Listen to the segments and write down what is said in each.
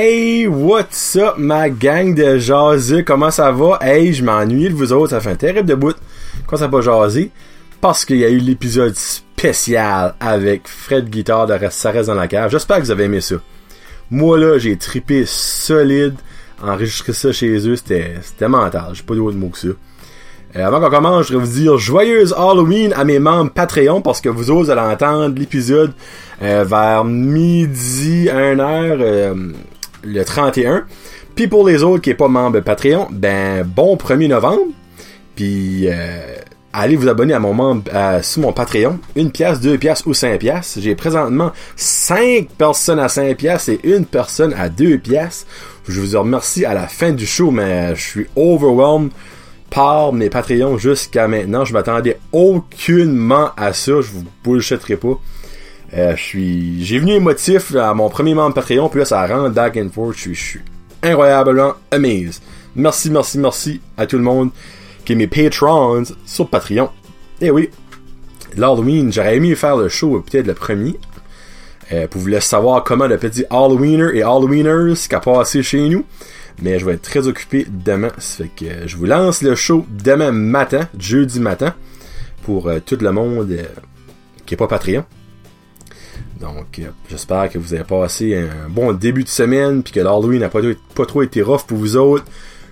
Hey, what's up, ma gang de jaseux? Comment ça va? Hey, je m'ennuie de vous autres, ça fait un terrible de bout. Quand ça n'a pas jasé? Parce qu'il y a eu l'épisode spécial avec Fred Guitare de Ça reste dans la cave. J'espère que vous avez aimé ça. Moi, là, j'ai tripé solide. Enregistrer ça chez eux, c'était, mental. J'ai pas d'autre mot que ça. Euh, avant qu'on commence, je voudrais vous dire joyeuse Halloween à mes membres Patreon parce que vous autres allez entendre l'épisode euh, vers midi 1h euh, le 31. Puis pour les autres qui n'est pas membre Patreon, ben bon 1er novembre. Puis allez vous abonner à mon membre sur mon Patreon. Une pièce, deux pièces ou cinq pièces. J'ai présentement cinq personnes à 5 pièces et une personne à deux pièces. Je vous remercie à la fin du show, mais je suis overwhelmed par mes Patreons jusqu'à maintenant. Je m'attendais aucunement à ça. Je vous bullshitterai pas. Euh, je suis, j'ai venu émotif à mon premier membre Patreon, puis là ça rentre back and forth. Je suis, incroyablement amazed. Merci, merci, merci à tout le monde qui est mes patrons sur Patreon. Eh oui, l'Halloween, j'aurais aimé faire le show peut-être le premier. Euh, pour vous laisser savoir comment le petit Halloweener et Halloweeners qui a passé chez nous. Mais je vais être très occupé demain. Ça fait que je vous lance le show demain matin, jeudi matin, pour euh, tout le monde qui est pas Patreon. Donc, j'espère que vous avez passé un bon début de semaine, puis que l'Halloween n'a pas, trop été rough pour vous autres,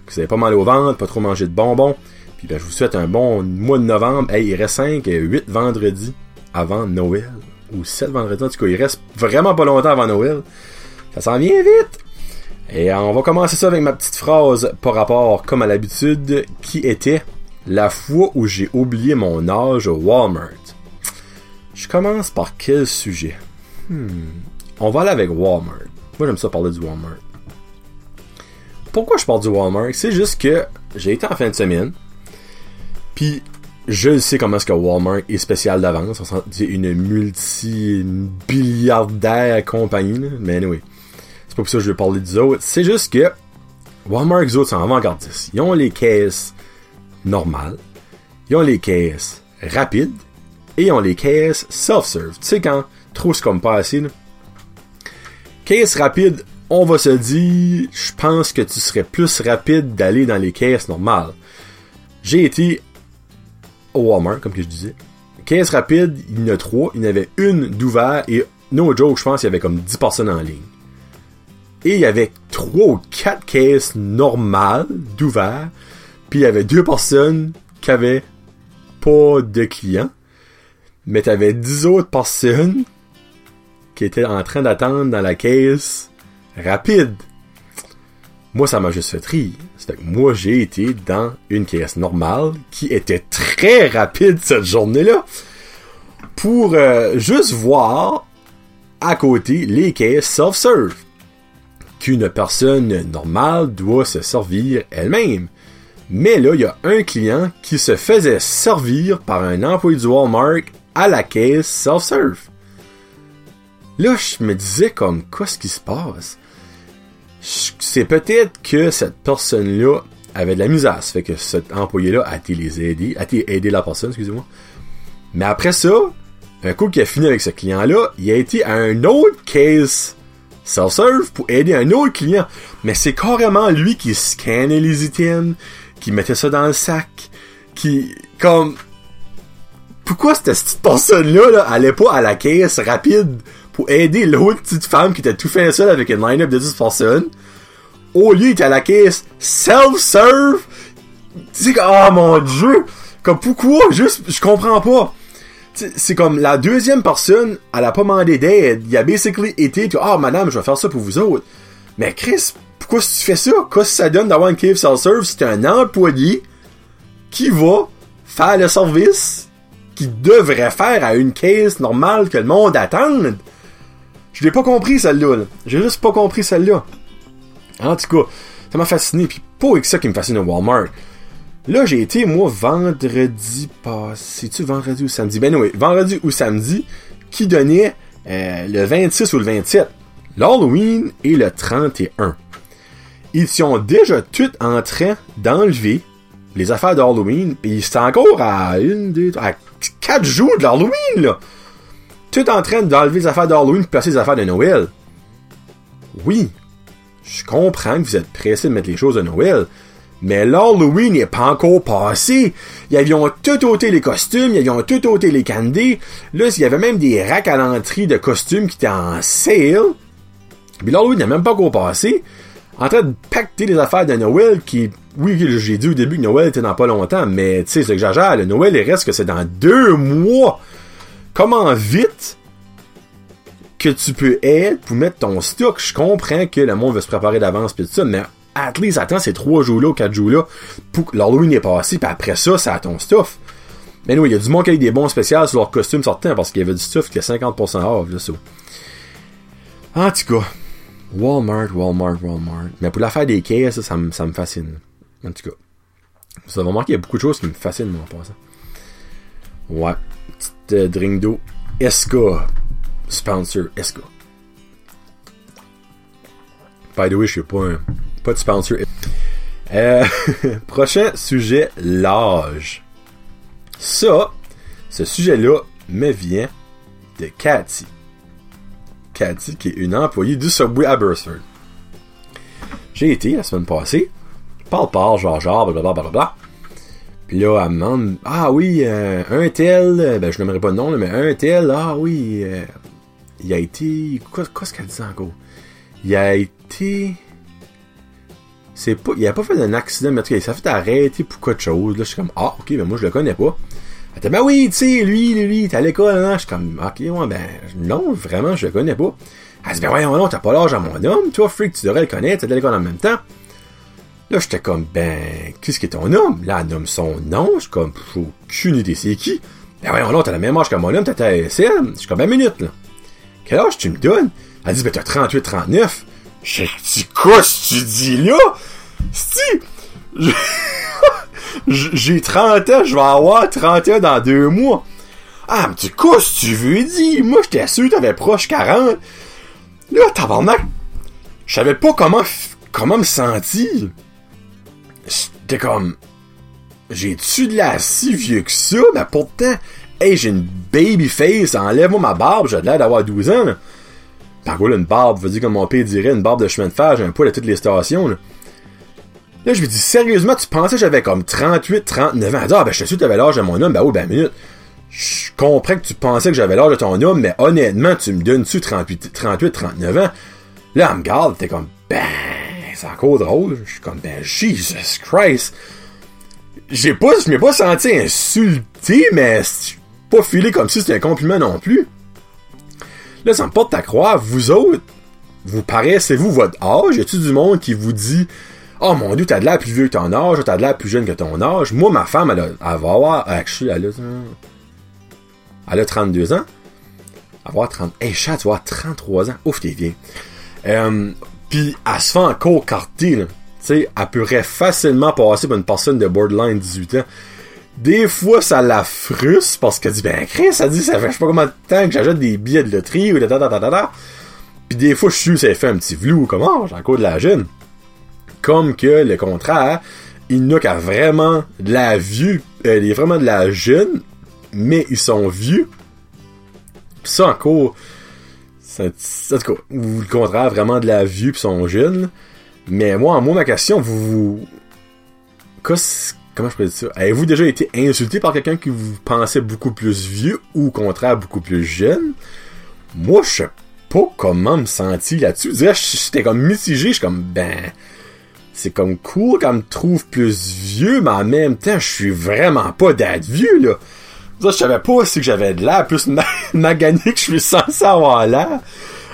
que vous avez pas mal au ventre, pas trop mangé de bonbons. Puis ben, je vous souhaite un bon mois de novembre. Hey, il reste 5, 8 vendredis avant Noël. Ou 7 vendredis. En tout cas, il reste vraiment pas longtemps avant Noël. Ça s'en vient vite. Et on va commencer ça avec ma petite phrase par rapport, comme à l'habitude, qui était la fois où j'ai oublié mon âge au Walmart. Je commence par quel sujet? Hmm. On va aller avec Walmart. Moi, j'aime ça parler du Walmart. Pourquoi je parle du Walmart? C'est juste que j'ai été en fin de semaine. Puis, je sais comment est-ce que Walmart est spécial d'avance. C'est une multi-billiardaire compagnie, mais anyway. C'est pas pour ça que je veux parler des autres. C'est juste que Walmart, les autres, sont avant-gardistes. Ils ont les caisses normales. Ils ont les caisses rapides. Et ils ont les caisses self-serve. Tu sais, quand trop c'est comme pas. Caisse rapide, on va se dire, je pense que tu serais plus rapide d'aller dans les caisses normales. J'ai été au Walmart, comme je disais. Caisse rapide, il y en a trois. Il y en avait une d'ouvert et no joke, je pense qu'il y avait comme 10 personnes en ligne. Et il y avait trois ou quatre caisses normales d'ouvert. Puis il y avait deux personnes qui avaient pas de clients. Mais t'avais 10 autres personnes qui étaient en train d'attendre dans la caisse rapide. Moi, ça m'a juste fait rire. C'est que moi, j'ai été dans une caisse normale qui était très rapide cette journée-là pour euh, juste voir à côté les caisses self-serve qu'une personne normale doit se servir elle-même. Mais là, il y a un client qui se faisait servir par un employé du Walmart à la caisse self-serve. Là, je me disais comme, quoi ce qui se passe? c'est peut-être que cette personne-là avait de la misère. Ça fait que cet employé-là a été les aider, a été aider la personne, excusez-moi. Mais après ça, un coup qu'il a fini avec ce client-là, il a été à un autre case self-serve pour aider un autre client. Mais c'est carrément lui qui scannait les items, qui mettait ça dans le sac, qui, comme, pourquoi cette petite personne-là, là, allait pas à la caisse rapide pour aider l'autre petite femme qui était tout fait seule avec une line-up de 10 personnes. Au lieu, il était à la caisse self-serve. Tu sais, oh mon dieu! Comme pourquoi? Juste, je comprends pas. C'est comme la deuxième personne, elle a pas demandé d'aide. Il a basically été, ah oh, madame, je vais faire ça pour vous autres. Mais Chris, pourquoi tu fais ça? Qu'est-ce que ça donne d'avoir une cave self-serve? C'est un employé qui va faire le service qu'il devrait faire à une caisse normale que le monde attend. Je l'ai pas compris celle-là. J'ai juste pas compris celle-là. En tout cas, ça m'a fasciné. Puis pas avec ça qui me fascine au Walmart. Là, j'ai été, moi, vendredi passé. tu vendredi ou samedi? Ben oui, vendredi ou samedi, qui donnait euh, le 26 ou le 27. L'Halloween et le 31. Ils sont déjà tous en train d'enlever les affaires d'Halloween. Et c'est encore à une, deux, à quatre jours de l'Halloween, là tout en train d'enlever les affaires d'Halloween et placer les affaires de Noël. Oui. je comprends que vous êtes pressé de mettre les choses à Noël, mais l'Halloween n'est pas encore passé. Ils avaient tout ôté les costumes, ils avaient tout ôté les candies. Là, il y avait même des racks à l'entrée de costumes qui étaient en sale. Puis l'Halloween n'est même pas encore passé. En train de pacter les affaires de Noël qui... Oui, j'ai dit au début que Noël était dans pas longtemps, mais tu sais, c'est que j'agère. Le Noël, il reste que c'est dans deux mois. Comment vite que tu peux être pour mettre ton stock? Je comprends que le monde veut se préparer d'avance pis tout ça, mais at least attends ces trois jours-là ou quatre jours-là pour que l'Halloween est passé, puis après ça, c'est à ton stuff. Mais oui, il y a du monde qui a eu des bons spéciaux sur leur costume sortant parce qu'il y avait du stuff qui est 50% off, là, ça. En tout cas, Walmart, Walmart, Walmart. Mais pour l'affaire des caisses, ça, me, ça me fascine. En tout cas. Vous avez remarqué qu'il y a beaucoup de choses qui me fascinent, moi, en passant. Ouais. Petite euh, drink d'eau. Esca. Sponsor Esca. By the way, je suis pas un, pas de sponsor. Euh, prochain sujet, l'âge. Ça, ce sujet-là me vient de Cathy. Cathy, qui est une employée du Subway à Burford. J'ai été la semaine passée. Parle, parle, genre, genre, blablabla. Puis là, elle me demande Ah oui, euh, un tel, ben je n'aimerais pas de nom, mais un tel, ah oui, euh, il a été. Quoi, ce qu'elle dit encore Il a été. C'est pas. Il a pas fait d'un accident, mais en tout cas, il s'est fait arrêter pour quelque chose. Là, je suis comme Ah, ok, ben moi je le connais pas. Elle dit Ben oui, tu sais, lui, lui, lui, t'es à l'école, hein? Je suis comme Ok, ouais, ben non, vraiment, je le connais pas. Elle dit Ben voyons, non, t'as pas l'âge à mon homme, toi, freak, tu devrais le connaître, t'es à l'école en même temps. Là, j'étais comme, ben, qu'est-ce qui est ton homme? Là, elle nomme son nom. Je suis comme, aucune idée, c'est qui? Ben voyons, non, t'as la même âge que mon homme, t'étais à ASM. Je suis comme, ben, minute, là. Quel âge tu me donnes? Elle dit, ben, t'as 38, 39. J'ai dit, quoi, tu dis là? Si! J'ai 30 ans, je vais avoir 30 ans dans deux mois. Ah, mais tu quoi, tu veux dire? Moi, j'étais sûr t'avais proche 40. Là, tabarnak, je savais pas comment, comment me sentir. J'étais comme, j'ai-tu de la si vieux que ça? Mais pourtant, hey, j'ai une baby face, enlève-moi ma barbe, j'ai l'air d'avoir 12 ans, là. Par contre, une barbe, veux dire comme mon père dirait, une barbe de chemin de fer, j'ai un poil à toutes les stations, là. Là, je lui dis, sérieusement, tu pensais que j'avais comme 38, 39 ans? Ah, ben, je suis sûr que t'avais l'âge de mon homme. Ben oui, ben, minute. Je comprends que tu pensais que j'avais l'âge de ton homme, mais honnêtement, tu me donnes-tu 38, 38, 39 ans? Là, elle me garde, t'es comme, ben, c'est encore drôle. Je suis comme, ben, Jesus Christ. J'ai pas, je m'ai pas senti insulté, mais pas filé comme si c'était un compliment non plus. Là, ça me porte à croire, vous autres, vous paraissez-vous votre âge? Y a-tu du monde qui vous dit, oh mon dieu, t'as de l'air plus vieux que ton âge, t'as de l'air plus jeune que ton âge? Moi, ma femme, elle, a, elle va avoir, elle a, elle a 32 ans. Elle va avoir 30, hey, chat, tu vas avoir 33 ans. Ouf, t'es vieux. Euh, Pis elle se fait encore carter, là. Tu sais, elle pourrait facilement passer pour une personne de borderline 18 ans. Des fois, ça la frustre parce qu'elle dit, ben, Chris, ça dit, ça fait je sais pas combien de temps que j'achète des billets de loterie ou de ta ta ta ta Puis des fois, je suis ça fait un petit vlou, comment, j'ai encore de la jeune. Comme que le contraire, il n'a qu'à vraiment de la vieux, euh, il est vraiment de la jeune, mais ils sont vieux. Pis ça encore, en tout cas, ou le contraire, vraiment de la vue pis sont jeunes. Mais moi, en moi, ma question, vous. Comment je pourrais dire ça? Avez-vous déjà été insulté par quelqu'un qui vous pensait beaucoup plus vieux ou au contraire beaucoup plus jeune? Moi, je sais pas comment me sentir là-dessus. J'étais comme mitigé, je suis comme, ben, c'est comme cool qu'on me trouve plus vieux, mais en même temps, je suis vraiment pas d'être vieux, là. Ça, je savais pas si que j'avais de l'air plus magané que je suis censé avoir l'air.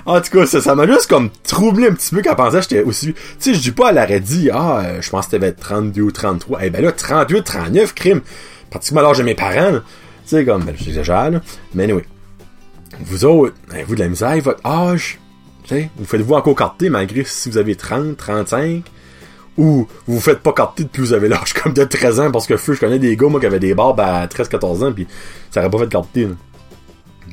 En tout cas, ça, ça m'a juste comme troublé un petit peu quand pensait j'étais aussi... Tu sais, je dis pas, elle aurait dit, ah, euh, je pense que t'avais 32 ou 33. Eh ben là, 38, 39, crime. Pratiquement l'âge de mes parents, Tu sais, comme, ben, j'exagère, là. Mais anyway. Vous autres, vous de la misère, votre âge, tu sais, vous faites-vous encore carter malgré si vous avez 30, 35 ou vous vous faites pas carter depuis vous avez l'âge comme de 13 ans parce que feu, je connais des gars moi qui avaient des barbes à 13-14 ans puis ça aurait pas fait carter.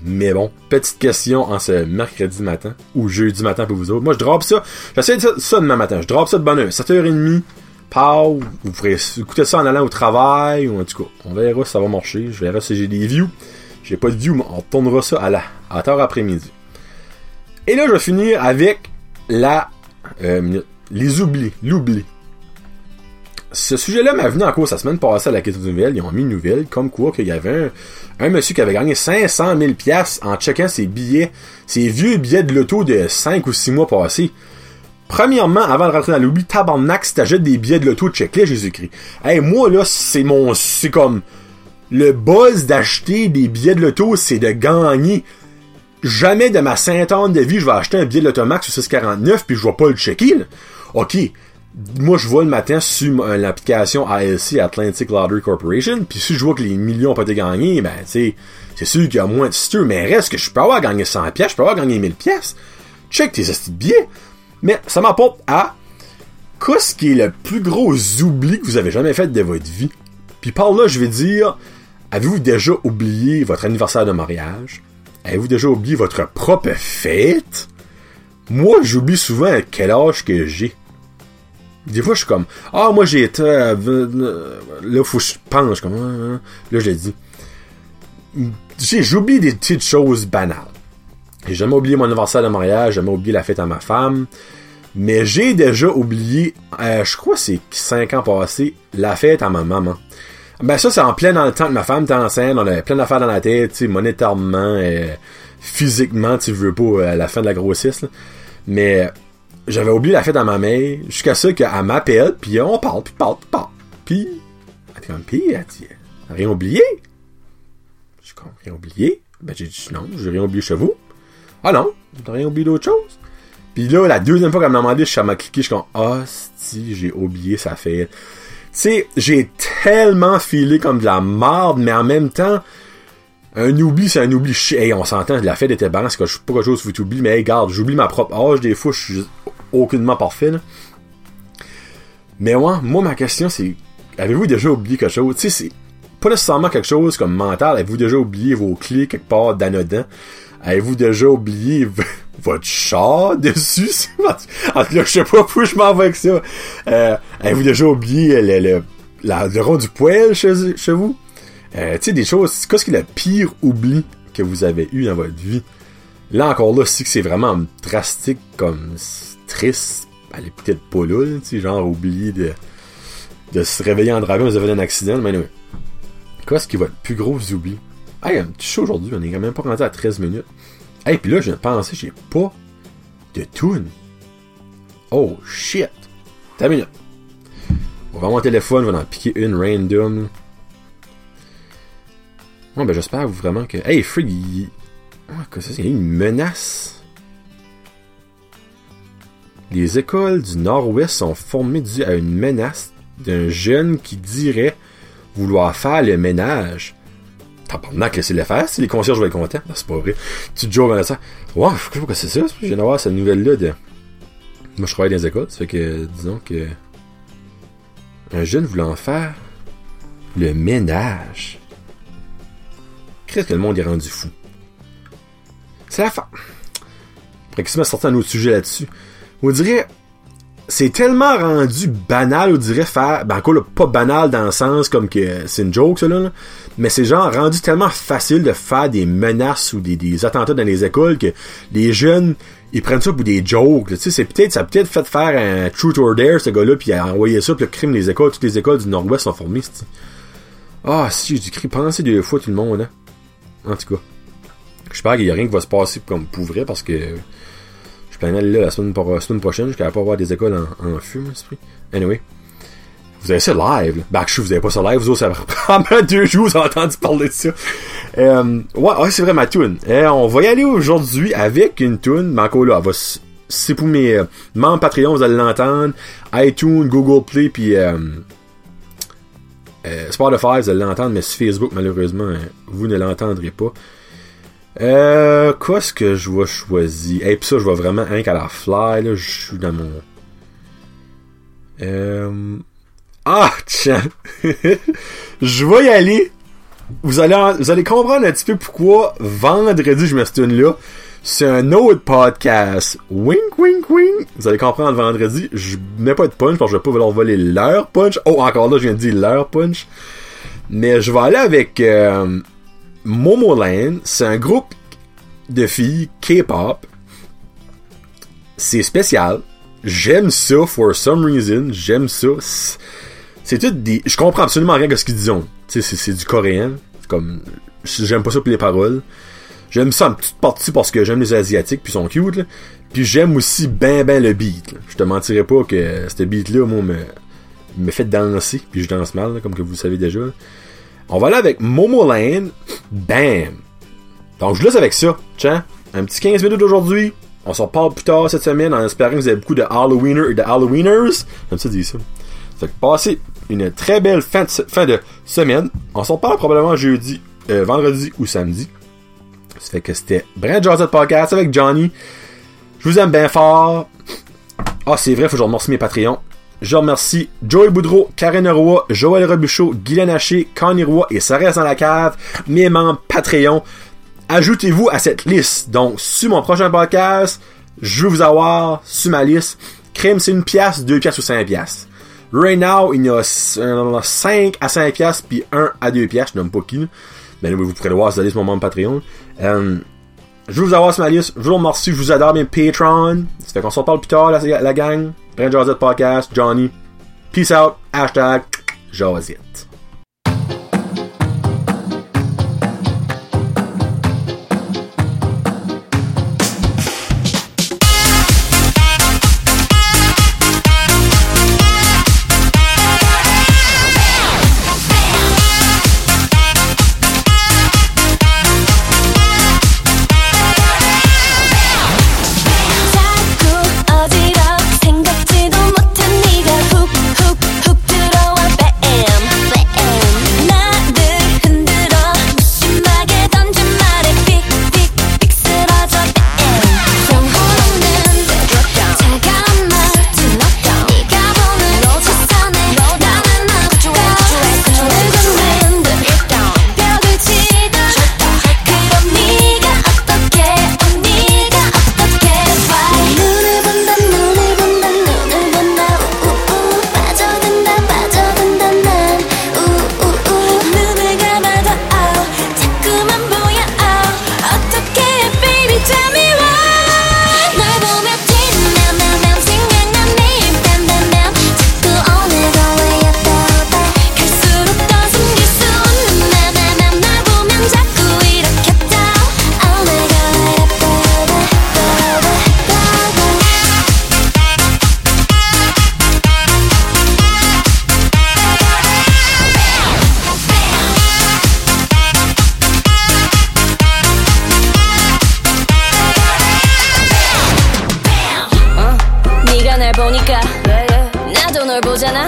Mais bon, petite question en ce mercredi matin ou jeudi matin pour vous autres. Moi je drop ça, j'essaie de ça, ça demain matin, je drop ça de bonne heure, 7h30. Pow, vous pourrez écouter ça en allant au travail ou en tout cas, on verra si ça va marcher, je verrai si j'ai des views. J'ai pas de views, mais on tournera ça à la à tard après-midi. Et là, je vais finir avec la Euh, les oublis, l'oubli. Ce sujet-là m'a venu en cours la semaine passée à la question nouvelle. Ils ont mis une nouvelle comme quoi qu'il y avait un, monsieur qui avait gagné 500 000 pièces en checkant ses billets, ses vieux billets de loto de 5 ou 6 mois passés. Premièrement, avant de rentrer dans l'oubli, tabarnak, si t'achètes des billets de loto, check-les, Jésus-Christ. Hey, moi, là, c'est mon, c'est comme, le buzz d'acheter des billets de loto, c'est de gagner. Jamais de ma cinquantaine de vie, je vais acheter un billet de l'automax sur 649 puis je vais pas le checker, là. Ok. Moi, je vois le matin sur l'application ALC, Atlantic Lottery Corporation, puis si je vois que les millions ont pas été gagnés, ben, tu c'est sûr qu'il y a moins de stures, mais reste que je peux avoir gagné 100 pièces, je peux avoir gagné 1000 pièces. Check tes astuces de billets. Mais ça m'apporte à qu'est-ce qui est le plus gros oubli que vous avez jamais fait de votre vie? Puis par là, je vais dire, avez-vous déjà oublié votre anniversaire de mariage? Avez-vous déjà oublié votre propre fête? Moi, j'oublie souvent à quel âge que j'ai. Des fois, je suis comme, ah, moi, j'ai été, euh, là, faut que je pense, comme, ah, ah. là, je l'ai dit. J'oublie des petites choses banales. J'ai jamais oublié mon anniversaire de mariage, j'ai jamais oublié la fête à ma femme. Mais j'ai déjà oublié, euh, je crois c'est 5 ans passés, la fête à ma maman. Ben ça, c'est en plein dans le temps que ma femme était enceinte, on avait plein d'affaires dans la tête, tu monétairement, et physiquement, tu veux pas, à la fin de la grossesse. Mais j'avais oublié la fête à ma mère, jusqu'à ce qu'elle m'appelle, puis on parle, puis parle, puis parle. Puis, elle dit comme, pis, elle dit, rien oublié? Je suis comme, rien oublié? Ben j'ai dit, non, j'ai rien oublié chez vous. Ah non, t'as rien oublié d'autre chose? Puis là, la deuxième fois qu'elle m'a demandé, je m'a cliqué, je suis comme, ah, si, j'ai oublié sa fête. Tu sais, j'ai tellement filé comme de la marde, mais en même temps, un oubli, c'est un oubli. Hey, on s'entend, la fête était balance, c'est pas quelque chose que tu oublies, mais hey, garde, j'oublie ma propre âge, des fois, je suis aucunement parfait. Mais ouais, moi, ma question, c'est, avez-vous déjà oublié quelque chose? Tu sais, c'est pas nécessairement quelque chose comme mental, avez-vous déjà oublié vos clés quelque part d'anodin? Avez-vous déjà oublié votre chat dessus? en tout cas, je sais pas où je m'en vais avec ça. Euh, avez-vous déjà oublié le, la, rond du poêle chez, chez vous? Euh, tu sais, des choses, qu'est-ce qui est le pire oubli que vous avez eu dans votre vie? Là, encore là, si c'est vraiment drastique, comme triste, elle est peut-être pas là, tu genre oublier de, se réveiller en dragon, vous avez un accident, mais oui. Qu'est-ce qui est votre plus gros oubli? Hey, un petit show aujourd'hui, on est quand même pas rendu à 13 minutes. Hey, puis là, je viens de penser, j'ai pas de tune. Oh, shit. T'as minute. On va mon téléphone, je vais en piquer une random. Bon, ben j'espère vraiment que... Hey, Frig, il... Oh, que ça, il y a une menace. Les écoles du Nord-Ouest sont formées dû à une menace d'un jeune qui dirait vouloir faire le ménage Tabarnak, laissez le faire, si les concierges vont être contents. c'est pas vrai. Tu te joues ça. Ouais, je sais pas c'est ça. Je viens d'avoir cette nouvelle-là de. Moi, je travaille dans les écoles. Ça fait que, disons que. Un jeune voulant faire le ménage. Qu'est-ce que le monde est rendu fou? C'est la fin. Après, qu'est-ce qui m'a sorti un autre sujet là-dessus? On dirait, c'est tellement rendu banal, on dirait faire, ben encore pas banal dans le sens comme que c'est une joke ça là, mais c'est genre rendu tellement facile de faire des menaces ou des, des, attentats dans les écoles que les jeunes ils prennent ça pour des jokes, tu sais c'est peut-être ça a peut-être fait faire un truth or dare ce gars-là puis il a envoyé ça puis le crime des écoles, toutes les écoles du Nord-Ouest sont formées, Ah si j'ai du cri, pensez deux fois tout le monde hein. En tout cas, j'espère qu'il y a rien qui va se passer comme pour vrai parce que là la semaine, la semaine prochaine, vais pas avoir des écoles en, en feu, esprit. Anyway. Vous avez ça live, là. je vous avez pas ça live, vous autres, ça va prendre deux jours, vous avez entendu parler de ça. Euh, ouais, c'est vrai, ma tune. Euh, on va y aller aujourd'hui avec une tune, mais encore là, va, c'est pour mes euh, membres Patreon, vous allez l'entendre. iTunes, Google Play, puis Spotify, vous allez l'entendre, mais sur Facebook, malheureusement, vous ne l'entendrez pas. Euh, qu'est-ce que je vais choisir? Et hey, ça, je vais vraiment un qu'à la fly, là, je suis dans mon... Euh... Ah, tiens! je vais y aller. Vous allez, vous allez comprendre un petit peu pourquoi vendredi, je me suis là. C'est un autre podcast. Wink, wink, wink. Vous allez comprendre vendredi. Je mets pas de punch parce que je vais pas vouloir voler leur punch. Oh, encore là, je viens de dire leur punch. Mais je vais aller avec... Euh, Momoland, c'est un groupe de filles K-pop. C'est spécial. j'aime ça for some reason, j'aime ça. C'est tout des. Je comprends absolument rien de ce qu'ils disent. C'est du coréen. Comme. J'aime pas ça pour les paroles. J'aime ça en petite partie parce que j'aime les Asiatiques puis ils sont cute. Là. Puis j'aime aussi ben ben le beat. Je te mentirais pas que ce beat-là, moi, me, fait danser. Puis je danse mal, comme vous le savez déjà. On va aller avec Momo Lane. Bam! Donc je laisse avec ça. Tiens, un petit 15 minutes aujourd'hui. On s'en parle plus tard cette semaine en espérant que vous avez beaucoup de Halloweeners et de Halloweeners. Comme ça, dit ça. Fait que passez une très belle fin de, semaine. On s'en parle probablement jeudi, euh, vendredi ou samedi. Ça fait que c'était Brand Josette Podcast avec Johnny. Je vous aime bien fort. Ah, c'est vrai, faut que je remercie mes Patreons. Je remercie Joey Boudreau, Karen Roy, Joël Robuchot, Guylaine Haché, Connie Roy et reste dans la cave, mes membres Patreon. Ajoutez-vous à cette liste. Donc, sur mon prochain podcast, je vais vous avoir sur ma liste. Crime, c'est une pièce, deux pièces ou cinq pièces. Right now, il y a 5 à 5 pièces puis 1 à 2 pièces. Je n'aime pas qui. Mais vous pourrez le voir sur la liste mon membre Patreon. Euh, je vais vous avoir sur ma liste. Je vous remercie. Je vous adore bien Patreon. Ça fait qu'on s'en parle plus tard, la gang. Brand Josette Podcast, Johnny. Peace out. Hashtag Josette. 오니까 나도 널 보잖아.